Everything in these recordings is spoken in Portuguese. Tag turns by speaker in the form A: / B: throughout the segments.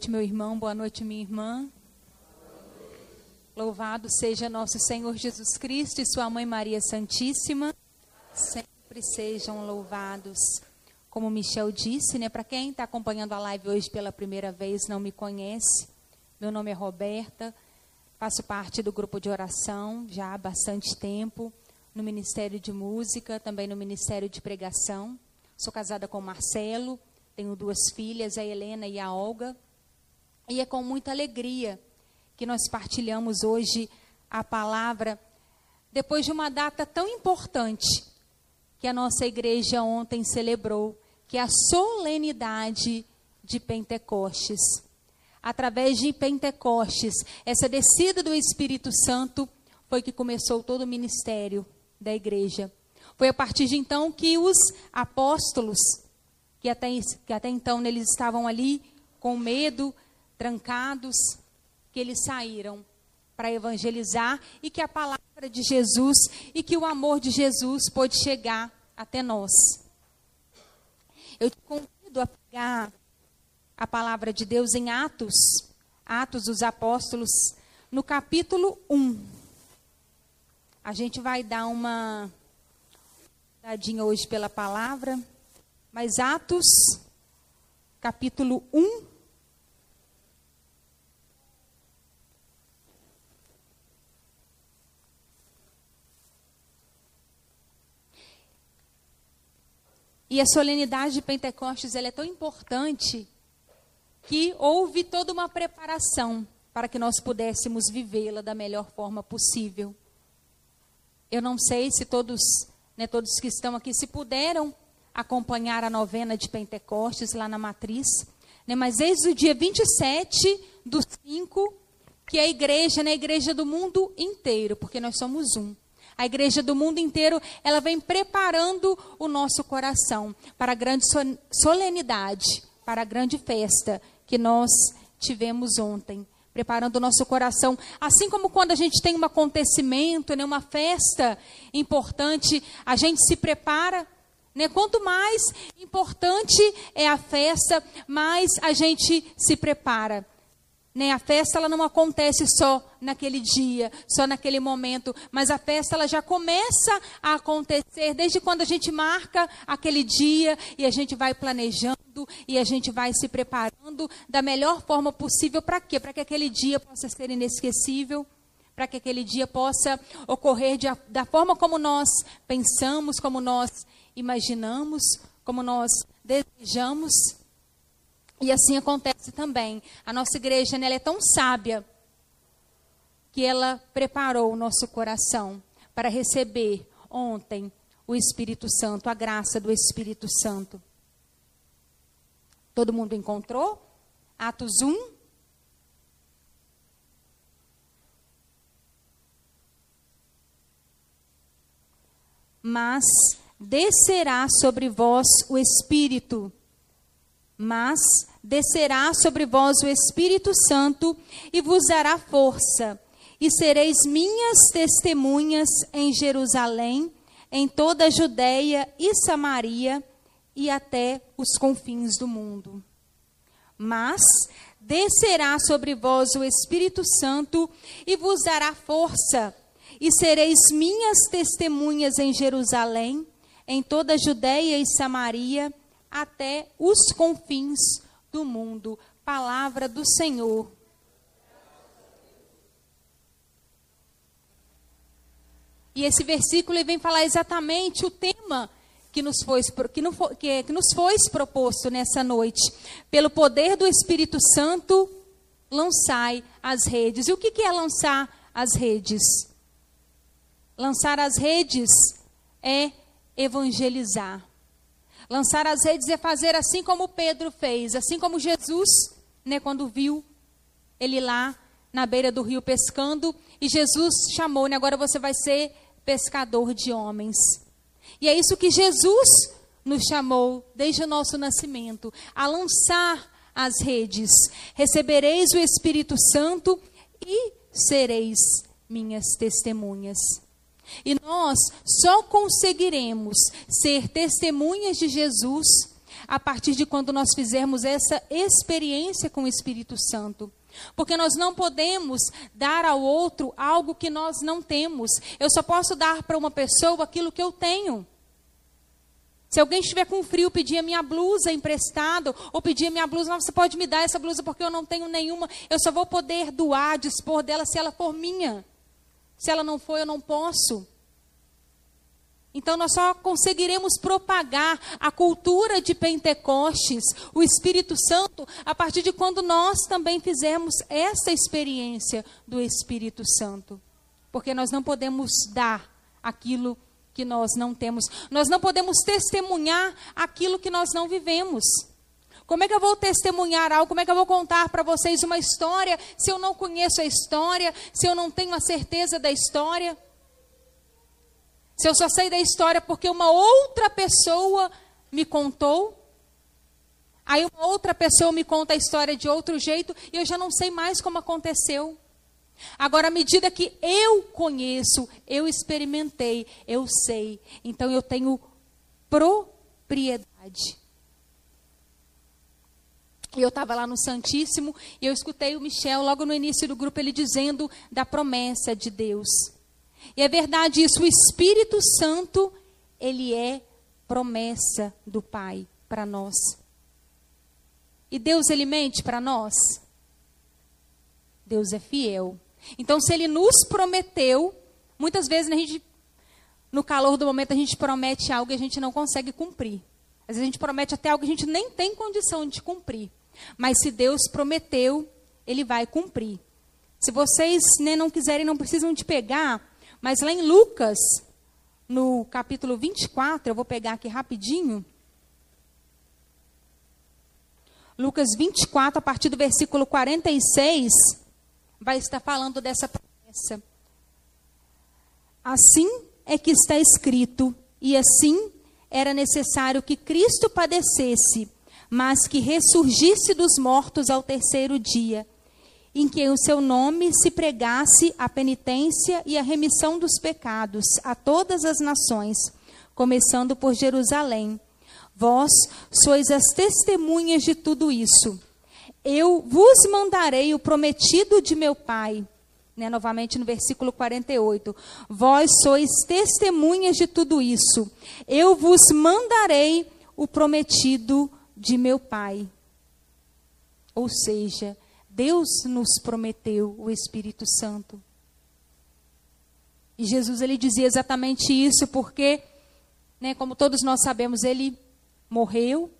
A: Noite, meu irmão. Boa noite, minha irmã. Louvado seja nosso Senhor Jesus Cristo e sua mãe Maria Santíssima. Sempre sejam louvados. Como Michel disse, né? Para quem está acompanhando a live hoje pela primeira vez, não me conhece, meu nome é Roberta. Faço parte do grupo de oração já há bastante tempo, no Ministério de Música, também no Ministério de Pregação. Sou casada com Marcelo, tenho duas filhas, a Helena e a Olga. E é com muita alegria que nós partilhamos hoje a palavra, depois de uma data tão importante que a nossa igreja ontem celebrou, que é a solenidade de Pentecostes. Através de Pentecostes, essa descida do Espírito Santo foi que começou todo o ministério da igreja. Foi a partir de então que os apóstolos, que até, que até então eles estavam ali com medo, trancados, que eles saíram para evangelizar e que a palavra de Jesus e que o amor de Jesus pôde chegar até nós. Eu te convido a pegar a palavra de Deus em Atos, Atos dos Apóstolos, no capítulo 1. A gente vai dar uma dadinha hoje pela palavra, mas Atos, capítulo 1, E a solenidade de Pentecostes é tão importante que houve toda uma preparação para que nós pudéssemos vivê-la da melhor forma possível. Eu não sei se todos, né, todos que estão aqui se puderam acompanhar a novena de Pentecostes lá na matriz, né, mas desde o dia 27 do 5, que a igreja, né, a igreja do mundo inteiro, porque nós somos um, a igreja do mundo inteiro, ela vem preparando o nosso coração para a grande solenidade, para a grande festa que nós tivemos ontem. Preparando o nosso coração. Assim como quando a gente tem um acontecimento, né, uma festa importante, a gente se prepara né? Quanto mais importante é a festa, mais a gente se prepara. Né? A festa ela não acontece só naquele dia, só naquele momento, mas a festa ela já começa a acontecer desde quando a gente marca aquele dia e a gente vai planejando e a gente vai se preparando da melhor forma possível para quê? Para que aquele dia possa ser inesquecível, para que aquele dia possa ocorrer de, da forma como nós pensamos, como nós imaginamos, como nós desejamos. E assim acontece também. A nossa igreja né, ela é tão sábia que ela preparou o nosso coração para receber ontem o Espírito Santo, a graça do Espírito Santo. Todo mundo encontrou? Atos 1. Mas descerá sobre vós o Espírito, mas descerá sobre vós o Espírito Santo e vos dará força, e sereis minhas testemunhas em Jerusalém, em toda a Judéia e Samaria e até os confins do mundo. Mas descerá sobre vós o Espírito Santo e vos dará força, e sereis minhas testemunhas em Jerusalém, em toda a Judéia e Samaria, até os confins do mundo. Palavra do Senhor. E esse versículo vem falar exatamente o tema que nos, foi, que, não foi, que, que nos foi proposto nessa noite. Pelo poder do Espírito Santo, lançai as redes. E o que é lançar as redes? Lançar as redes é evangelizar. Lançar as redes é fazer assim como Pedro fez, assim como Jesus, né, quando viu ele lá na beira do rio pescando, e Jesus chamou, né, agora você vai ser pescador de homens. E é isso que Jesus nos chamou desde o nosso nascimento, a lançar as redes. Recebereis o Espírito Santo e sereis minhas testemunhas. E nós só conseguiremos ser testemunhas de Jesus a partir de quando nós fizermos essa experiência com o Espírito Santo. Porque nós não podemos dar ao outro algo que nós não temos. Eu só posso dar para uma pessoa aquilo que eu tenho. Se alguém estiver com frio, pedir a minha blusa emprestada, ou pedir a minha blusa, você pode me dar essa blusa porque eu não tenho nenhuma, eu só vou poder doar, dispor dela se ela for minha. Se ela não for, eu não posso. Então nós só conseguiremos propagar a cultura de Pentecostes, o Espírito Santo, a partir de quando nós também fizermos essa experiência do Espírito Santo. Porque nós não podemos dar aquilo que nós não temos. Nós não podemos testemunhar aquilo que nós não vivemos. Como é que eu vou testemunhar algo? Como é que eu vou contar para vocês uma história se eu não conheço a história, se eu não tenho a certeza da história? Se eu só sei da história porque uma outra pessoa me contou? Aí uma outra pessoa me conta a história de outro jeito e eu já não sei mais como aconteceu. Agora, à medida que eu conheço, eu experimentei, eu sei, então eu tenho propriedade. E eu estava lá no Santíssimo e eu escutei o Michel logo no início do grupo ele dizendo da promessa de Deus. E é verdade isso, o Espírito Santo, ele é promessa do Pai para nós. E Deus ele mente para nós? Deus é fiel. Então se ele nos prometeu, muitas vezes a gente no calor do momento a gente promete algo e a gente não consegue cumprir. Às vezes a gente promete até algo que a gente nem tem condição de cumprir. Mas se Deus prometeu, ele vai cumprir. Se vocês né, não quiserem, não precisam de pegar, mas lá em Lucas, no capítulo 24, eu vou pegar aqui rapidinho. Lucas 24, a partir do versículo 46, vai estar falando dessa promessa. Assim é que está escrito, e assim era necessário que Cristo padecesse mas que ressurgisse dos mortos ao terceiro dia, em que o seu nome se pregasse a penitência e a remissão dos pecados a todas as nações, começando por Jerusalém. Vós sois as testemunhas de tudo isso. Eu vos mandarei o prometido de meu Pai. Né, novamente no versículo 48. Vós sois testemunhas de tudo isso. Eu vos mandarei o prometido de meu Pai. Ou seja, Deus nos prometeu o Espírito Santo. E Jesus ele dizia exatamente isso porque, né, como todos nós sabemos, ele morreu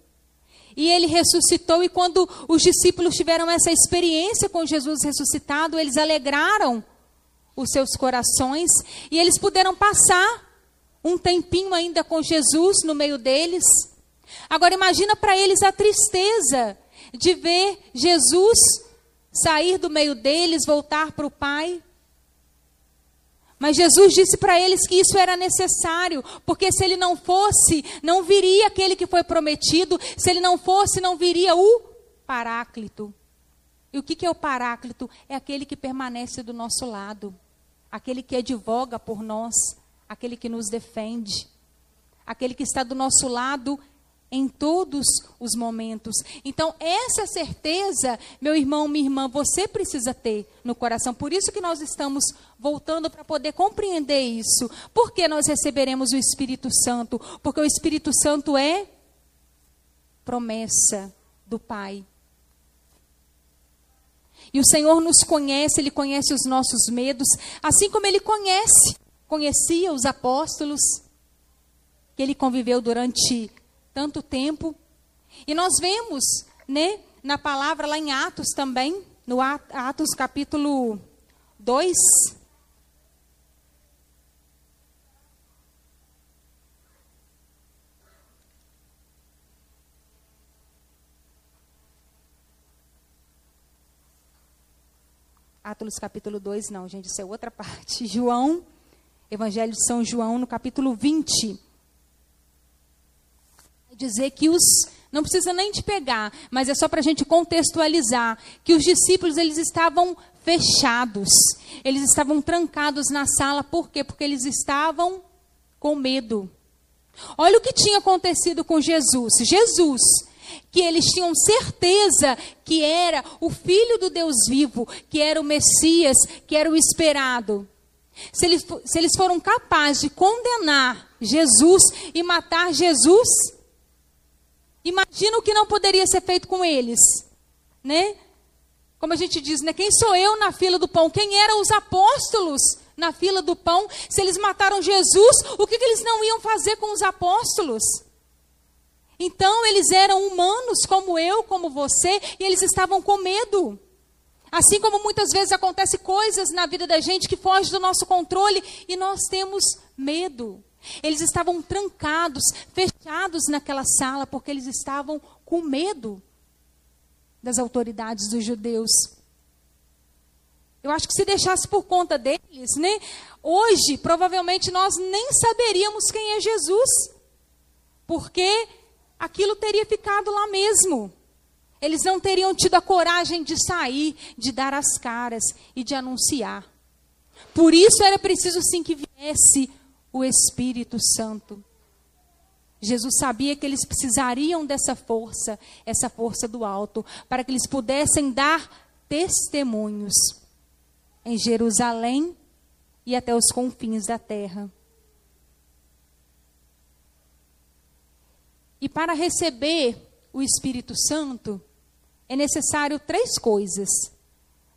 A: e ele ressuscitou e quando os discípulos tiveram essa experiência com Jesus ressuscitado, eles alegraram os seus corações e eles puderam passar um tempinho ainda com Jesus no meio deles. Agora imagina para eles a tristeza de ver Jesus sair do meio deles, voltar para o Pai. Mas Jesus disse para eles que isso era necessário, porque se ele não fosse, não viria aquele que foi prometido, se ele não fosse, não viria o Paráclito. E o que é o Paráclito? É aquele que permanece do nosso lado, aquele que advoga por nós, aquele que nos defende, aquele que está do nosso lado em todos os momentos. Então, essa certeza, meu irmão, minha irmã, você precisa ter no coração. Por isso que nós estamos voltando para poder compreender isso. Por que nós receberemos o Espírito Santo? Porque o Espírito Santo é promessa do Pai. E o Senhor nos conhece, Ele conhece os nossos medos, assim como Ele conhece, conhecia os apóstolos, que Ele conviveu durante tanto tempo. E nós vemos, né, na palavra lá em Atos também, no Atos capítulo 2. Atos capítulo 2, não, gente, isso é outra parte. João, Evangelho de São João, no capítulo 20. Dizer que os. Não precisa nem te pegar, mas é só para a gente contextualizar. Que os discípulos, eles estavam fechados. Eles estavam trancados na sala. Por quê? Porque eles estavam com medo. Olha o que tinha acontecido com Jesus. Jesus que eles tinham certeza que era o Filho do Deus vivo, que era o Messias, que era o esperado. Se eles, se eles foram capazes de condenar Jesus e matar Jesus, imagina o que não poderia ser feito com eles, né? Como a gente diz, né? Quem sou eu na fila do pão? Quem eram os apóstolos na fila do pão? Se eles mataram Jesus, o que, que eles não iam fazer com os apóstolos? Então eles eram humanos como eu, como você, e eles estavam com medo. Assim como muitas vezes acontece coisas na vida da gente que fogem do nosso controle e nós temos medo. Eles estavam trancados, fechados naquela sala porque eles estavam com medo das autoridades dos judeus. Eu acho que se deixasse por conta deles, né? Hoje, provavelmente nós nem saberíamos quem é Jesus. Porque aquilo teria ficado lá mesmo. Eles não teriam tido a coragem de sair, de dar as caras e de anunciar. Por isso era preciso sim que viesse o Espírito Santo. Jesus sabia que eles precisariam dessa força, essa força do alto, para que eles pudessem dar testemunhos em Jerusalém e até os confins da terra. E para receber o Espírito Santo, é necessário três coisas.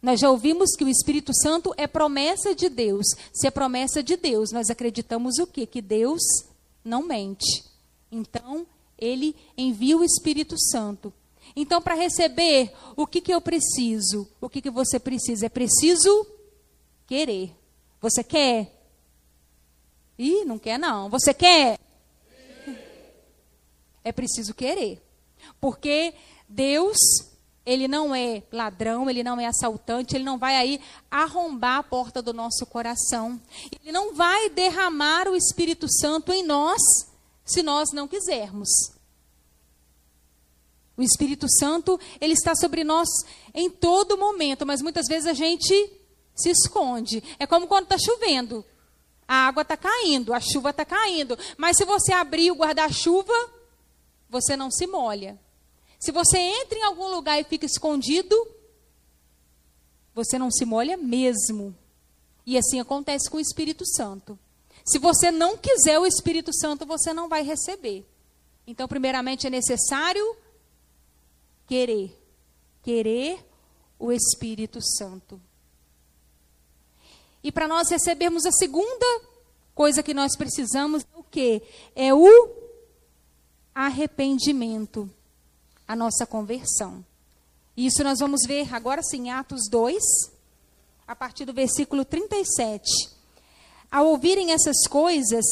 A: Nós já ouvimos que o Espírito Santo é promessa de Deus. Se é promessa de Deus, nós acreditamos o quê? Que Deus não mente. Então, ele envia o Espírito Santo. Então, para receber, o que, que eu preciso? O que, que você precisa? É preciso querer. Você quer? Ih, não quer não. Você quer? é preciso querer. Porque Deus, ele não é ladrão, ele não é assaltante, ele não vai aí arrombar a porta do nosso coração. Ele não vai derramar o Espírito Santo em nós se nós não quisermos. O Espírito Santo, ele está sobre nós em todo momento, mas muitas vezes a gente se esconde. É como quando está chovendo. A água está caindo, a chuva está caindo. Mas se você abrir o guarda-chuva, você não se molha. Se você entra em algum lugar e fica escondido, você não se molha mesmo. E assim acontece com o Espírito Santo. Se você não quiser o Espírito Santo, você não vai receber. Então, primeiramente, é necessário querer. Querer o Espírito Santo. E para nós recebermos a segunda coisa que nós precisamos, é o quê? É o arrependimento, a nossa conversão. Isso nós vamos ver agora sim, Atos 2, a partir do versículo 37. Ao ouvirem essas coisas,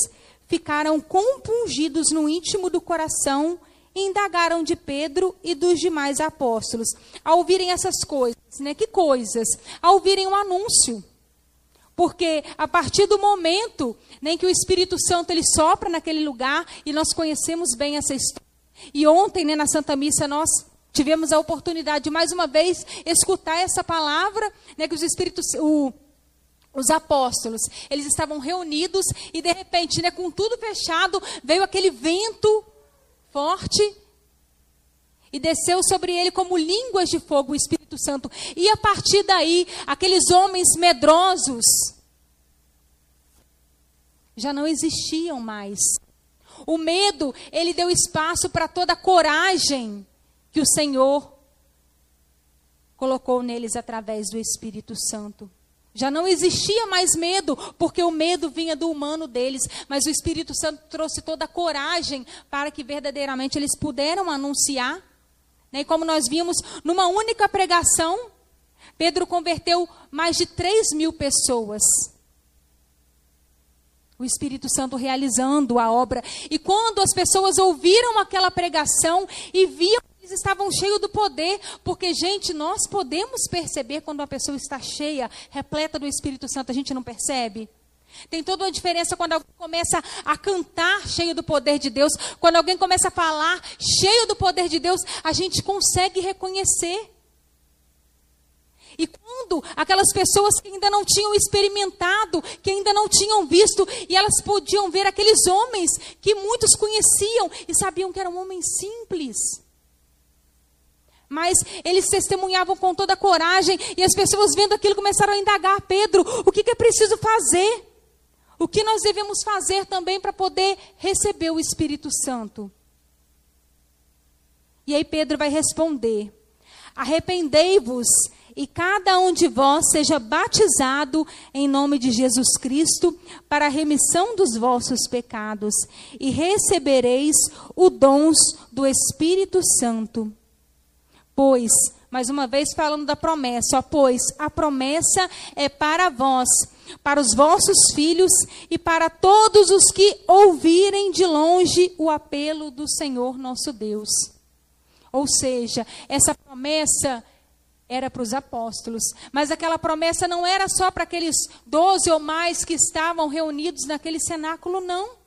A: ficaram compungidos no íntimo do coração e indagaram de Pedro e dos demais apóstolos. Ao ouvirem essas coisas, né? Que coisas? Ao ouvirem o um anúncio. Porque a partir do momento em que o Espírito Santo ele sopra naquele lugar, e nós conhecemos bem essa história. E ontem, né, na Santa Missa, nós tivemos a oportunidade de mais uma vez escutar essa palavra, né, que os Espíritos, o, os apóstolos, eles estavam reunidos e de repente, né, com tudo fechado, veio aquele vento forte e desceu sobre ele como línguas de fogo o Espírito Santo. E a partir daí, aqueles homens medrosos já não existiam mais. O medo, ele deu espaço para toda a coragem que o Senhor colocou neles através do Espírito Santo. Já não existia mais medo, porque o medo vinha do humano deles, mas o Espírito Santo trouxe toda a coragem para que verdadeiramente eles puderam anunciar né? E como nós vimos, numa única pregação, Pedro converteu mais de 3 mil pessoas. O Espírito Santo realizando a obra. E quando as pessoas ouviram aquela pregação e viam que eles estavam cheios do poder, porque, gente, nós podemos perceber quando uma pessoa está cheia, repleta do Espírito Santo, a gente não percebe? Tem toda uma diferença quando alguém começa a cantar cheio do poder de Deus, quando alguém começa a falar cheio do poder de Deus, a gente consegue reconhecer. E quando aquelas pessoas que ainda não tinham experimentado, que ainda não tinham visto, e elas podiam ver aqueles homens que muitos conheciam e sabiam que eram homens simples. Mas eles testemunhavam com toda coragem, e as pessoas vendo aquilo começaram a indagar: Pedro, o que, que é preciso fazer? O que nós devemos fazer também para poder receber o Espírito Santo? E aí Pedro vai responder: Arrependei-vos e cada um de vós seja batizado em nome de Jesus Cristo para a remissão dos vossos pecados, e recebereis o dons do Espírito Santo. Pois, mais uma vez falando da promessa, ó, pois a promessa é para vós para os vossos filhos e para todos os que ouvirem de longe o apelo do Senhor nosso Deus. Ou seja, essa promessa era para os apóstolos, mas aquela promessa não era só para aqueles doze ou mais que estavam reunidos naquele cenáculo, não.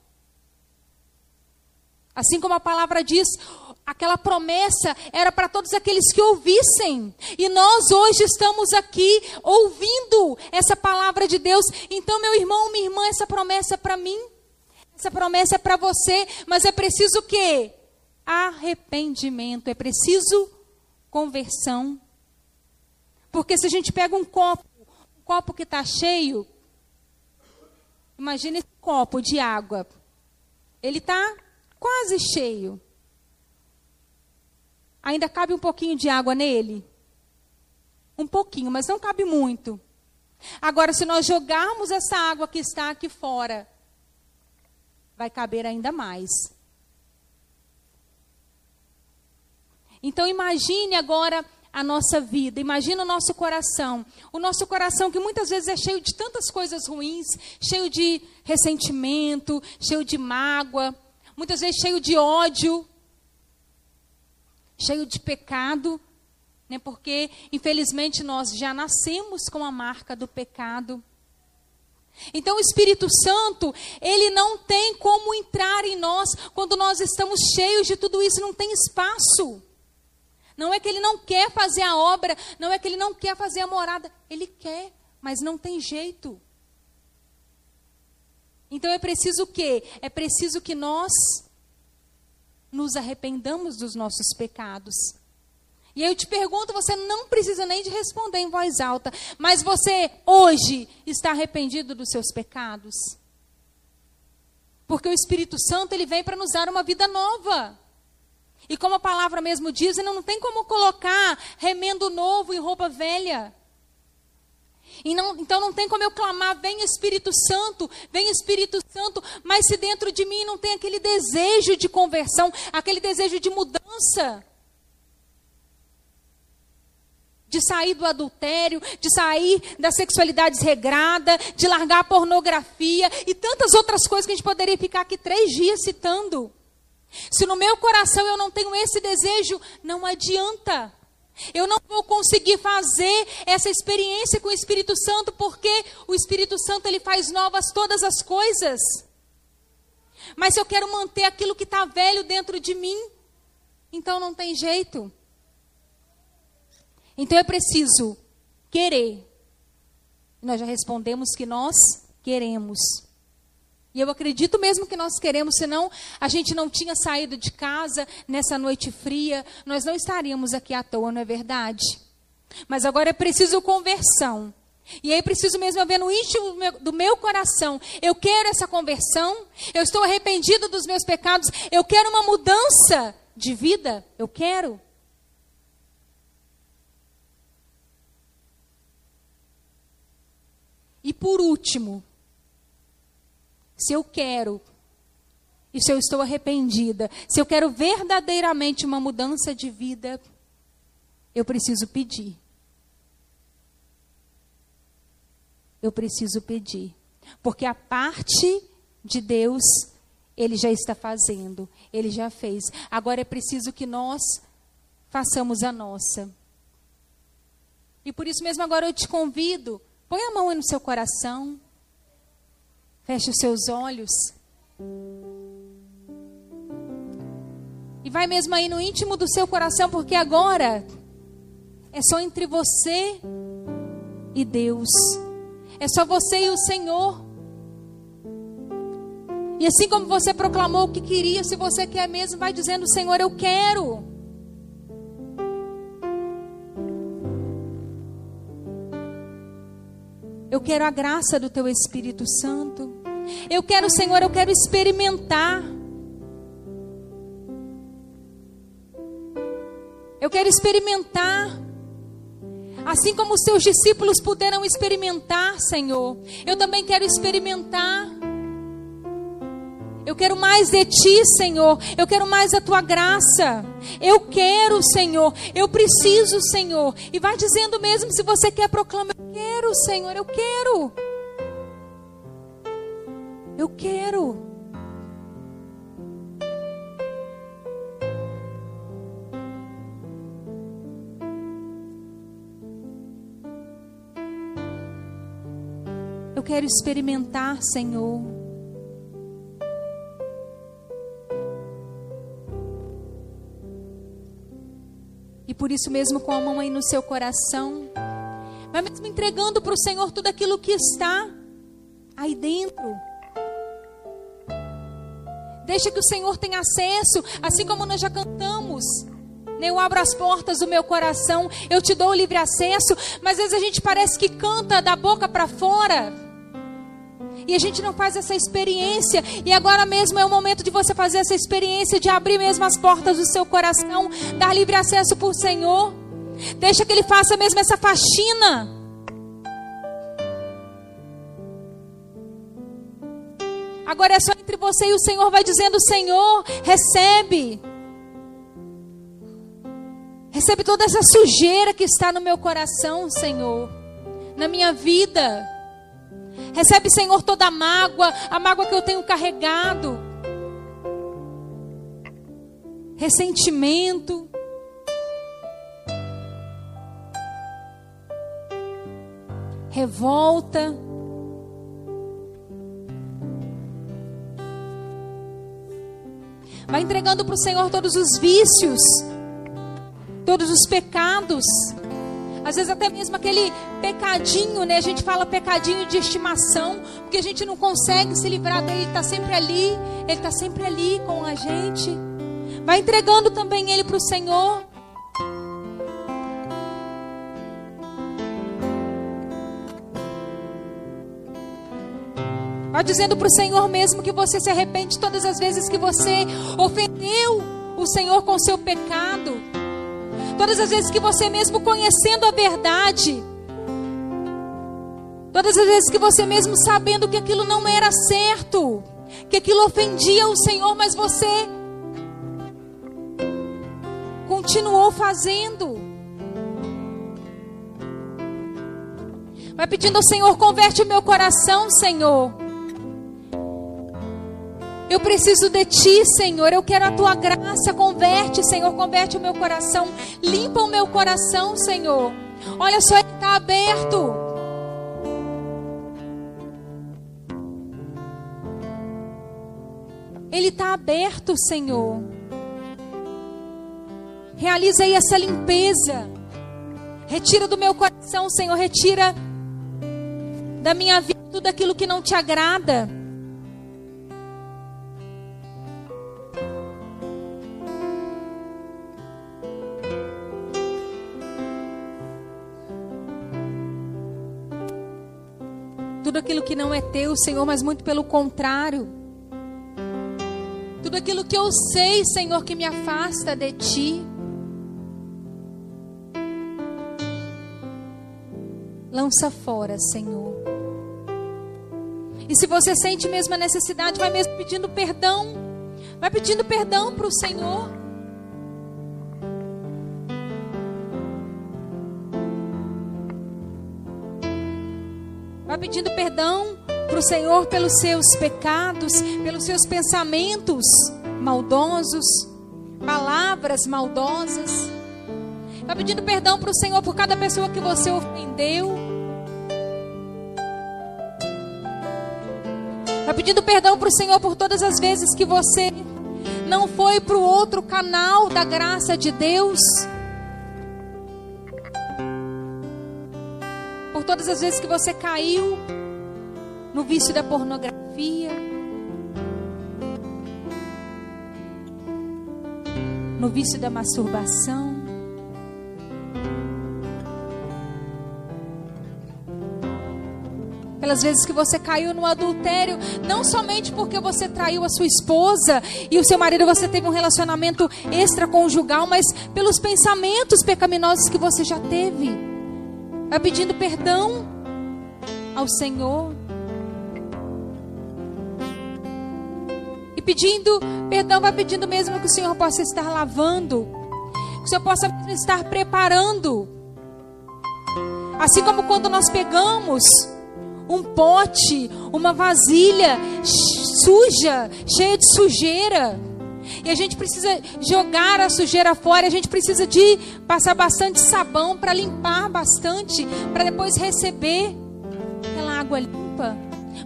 A: Assim como a palavra diz, aquela promessa era para todos aqueles que ouvissem. E nós hoje estamos aqui ouvindo essa palavra de Deus. Então, meu irmão, minha irmã, essa promessa é para mim. Essa promessa é para você, mas é preciso o quê? Arrependimento, é preciso conversão. Porque se a gente pega um copo, um copo que está cheio, imagine esse copo de água. Ele está quase cheio. Ainda cabe um pouquinho de água nele? Um pouquinho, mas não cabe muito. Agora, se nós jogarmos essa água que está aqui fora, vai caber ainda mais. Então imagine agora a nossa vida, imagine o nosso coração. O nosso coração que muitas vezes é cheio de tantas coisas ruins, cheio de ressentimento, cheio de mágoa, muitas vezes cheio de ódio cheio de pecado, né? porque infelizmente nós já nascemos com a marca do pecado. Então o Espírito Santo, ele não tem como entrar em nós quando nós estamos cheios de tudo isso, não tem espaço. Não é que ele não quer fazer a obra, não é que ele não quer fazer a morada, ele quer, mas não tem jeito. Então é preciso o quê? É preciso que nós nos arrependamos dos nossos pecados. E aí eu te pergunto, você não precisa nem de responder em voz alta, mas você hoje está arrependido dos seus pecados? Porque o Espírito Santo ele vem para nos dar uma vida nova. E como a palavra mesmo diz, não tem como colocar remendo novo em roupa velha. Não, então não tem como eu clamar, vem Espírito Santo, vem Espírito Santo, mas se dentro de mim não tem aquele desejo de conversão, aquele desejo de mudança, de sair do adultério, de sair da sexualidade desregrada, de largar a pornografia e tantas outras coisas que a gente poderia ficar aqui três dias citando. Se no meu coração eu não tenho esse desejo, não adianta. Eu não vou conseguir fazer essa experiência com o Espírito Santo porque o Espírito Santo ele faz novas todas as coisas. Mas se eu quero manter aquilo que está velho dentro de mim, então não tem jeito. Então é preciso querer. Nós já respondemos que nós queremos. E eu acredito mesmo que nós queremos, senão a gente não tinha saído de casa nessa noite fria, nós não estaríamos aqui à toa, não é verdade? Mas agora é preciso conversão. E aí preciso mesmo ver no íntimo do meu coração. Eu quero essa conversão. Eu estou arrependido dos meus pecados. Eu quero uma mudança de vida. Eu quero. E por último, se eu quero e se eu estou arrependida, se eu quero verdadeiramente uma mudança de vida, eu preciso pedir. eu preciso pedir. Porque a parte de Deus, Ele já está fazendo, Ele já fez. Agora é preciso que nós façamos a nossa. E por isso mesmo agora eu te convido, põe a mão no seu coração, feche os seus olhos. E vai mesmo aí no íntimo do seu coração, porque agora é só entre você e Deus. É só você e o Senhor. E assim como você proclamou o que queria, se você quer mesmo, vai dizendo: Senhor, eu quero. Eu quero a graça do Teu Espírito Santo. Eu quero, Senhor, eu quero experimentar. Eu quero experimentar. Assim como os teus discípulos puderam experimentar, Senhor, eu também quero experimentar. Eu quero mais de ti, Senhor. Eu quero mais da tua graça. Eu quero, Senhor. Eu preciso, Senhor. E vai dizendo mesmo se você quer proclamar: quero, Senhor. Eu quero. Eu quero. quero experimentar, Senhor. E por isso mesmo, com a mão aí no seu coração, vai mesmo entregando para o Senhor tudo aquilo que está aí dentro. Deixa que o Senhor tenha acesso, assim como nós já cantamos. Eu abro as portas do meu coração, eu te dou o livre acesso, mas às vezes a gente parece que canta da boca para fora. E a gente não faz essa experiência. E agora mesmo é o momento de você fazer essa experiência, de abrir mesmo as portas do seu coração, dar livre acesso para o Senhor. Deixa que Ele faça mesmo essa faxina. Agora é só entre você e o Senhor, vai dizendo: Senhor, recebe. Recebe toda essa sujeira que está no meu coração, Senhor, na minha vida. Recebe, Senhor, toda a mágoa, a mágoa que eu tenho carregado. Ressentimento. Revolta. Vai entregando para o Senhor todos os vícios, todos os pecados. Às vezes até mesmo aquele pecadinho, né? A gente fala pecadinho de estimação, porque a gente não consegue se livrar dele, ele está sempre ali, ele está sempre ali com a gente. Vai entregando também ele para o Senhor. Dizendo para o Senhor mesmo que você se arrepende todas as vezes que você ofendeu o Senhor com o seu pecado. Todas as vezes que você mesmo conhecendo a verdade, todas as vezes que você mesmo sabendo que aquilo não era certo, que aquilo ofendia o Senhor, mas você continuou fazendo. Vai pedindo ao Senhor, converte o meu coração, Senhor. Eu preciso de ti, Senhor. Eu quero a tua graça. Converte, Senhor. Converte o meu coração. Limpa o meu coração, Senhor. Olha só, ele está aberto. Ele está aberto, Senhor. Realiza aí essa limpeza. Retira do meu coração, Senhor. Retira da minha vida tudo aquilo que não te agrada. Que não é teu, Senhor, mas muito pelo contrário. Tudo aquilo que eu sei, Senhor, que me afasta de ti. Lança fora, Senhor. E se você sente mesmo a necessidade, vai mesmo pedindo perdão. Vai pedindo perdão para o Senhor. Pedindo perdão para o Senhor pelos seus pecados, pelos seus pensamentos maldosos, palavras maldosas. Vai pedindo perdão para o Senhor por cada pessoa que você ofendeu. Vai pedindo perdão para o Senhor por todas as vezes que você não foi para o outro canal da graça de Deus. Por todas as vezes que você caiu no vício da pornografia, no vício da masturbação. Pelas vezes que você caiu no adultério, não somente porque você traiu a sua esposa e o seu marido você teve um relacionamento extraconjugal, mas pelos pensamentos pecaminosos que você já teve. Vai pedindo perdão ao Senhor. E pedindo perdão, vai pedindo mesmo que o Senhor possa estar lavando, que o Senhor possa estar preparando. Assim como quando nós pegamos um pote, uma vasilha suja, cheia de sujeira. E a gente precisa jogar a sujeira fora, a gente precisa de passar bastante sabão para limpar bastante, para depois receber aquela água limpa.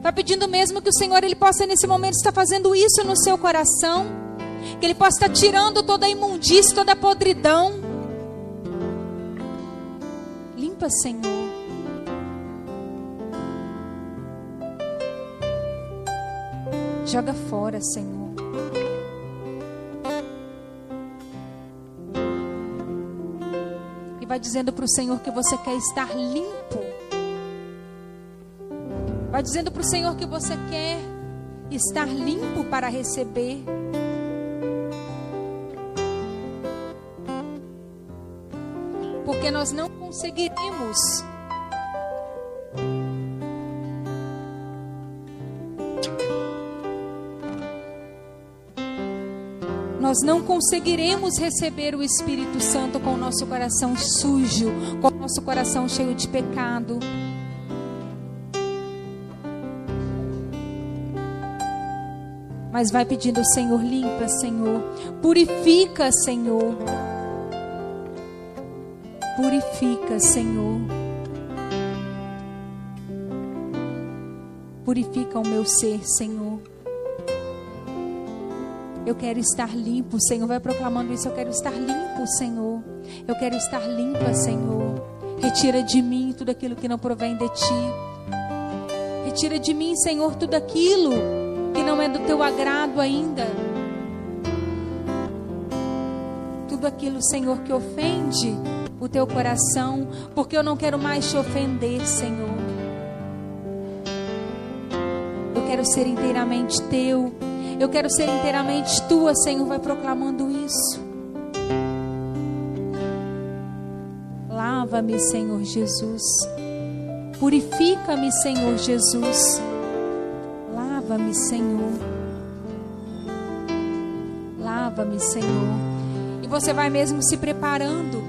A: Vai pedindo mesmo que o Senhor ele possa nesse momento estar fazendo isso no seu coração, que ele possa estar tirando toda a imundícia, toda a podridão. Limpa, Senhor. Joga fora, Senhor. Vai dizendo para o Senhor que você quer estar limpo. Vai dizendo para o Senhor que você quer estar limpo para receber. Porque nós não conseguiremos nós não conseguiremos receber o Espírito Santo com o nosso coração sujo, com o nosso coração cheio de pecado. Mas vai pedindo, Senhor, limpa, Senhor, purifica, Senhor. Purifica, Senhor. Purifica o meu ser, Senhor. Eu quero estar limpo, Senhor. Vai proclamando isso. Eu quero estar limpo, Senhor. Eu quero estar limpa, Senhor. Retira de mim tudo aquilo que não provém de ti. Retira de mim, Senhor, tudo aquilo que não é do teu agrado ainda. Tudo aquilo, Senhor, que ofende o teu coração, porque eu não quero mais te ofender, Senhor. Eu quero ser inteiramente teu. Eu quero ser inteiramente tua, Senhor. Vai proclamando isso. Lava-me, Senhor Jesus. Purifica-me, Senhor Jesus. Lava-me, Senhor. Lava-me, Senhor. E você vai mesmo se preparando